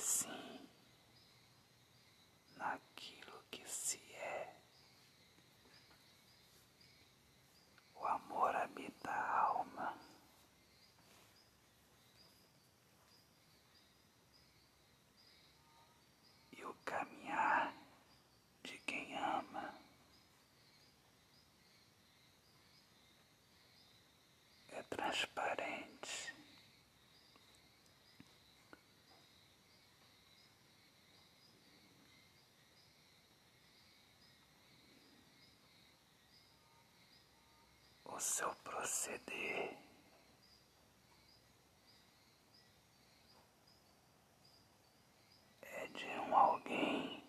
see. Seu proceder. É de um alguém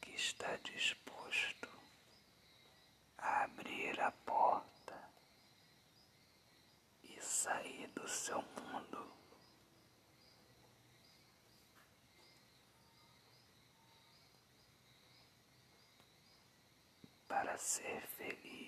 que está disposto a abrir a porta e sair do seu mundo. Para ser feliz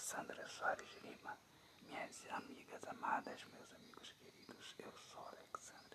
poeta Alexandre Soares Lima, minhas amigas amadas, meus amigos queridos, eu sou Alexandre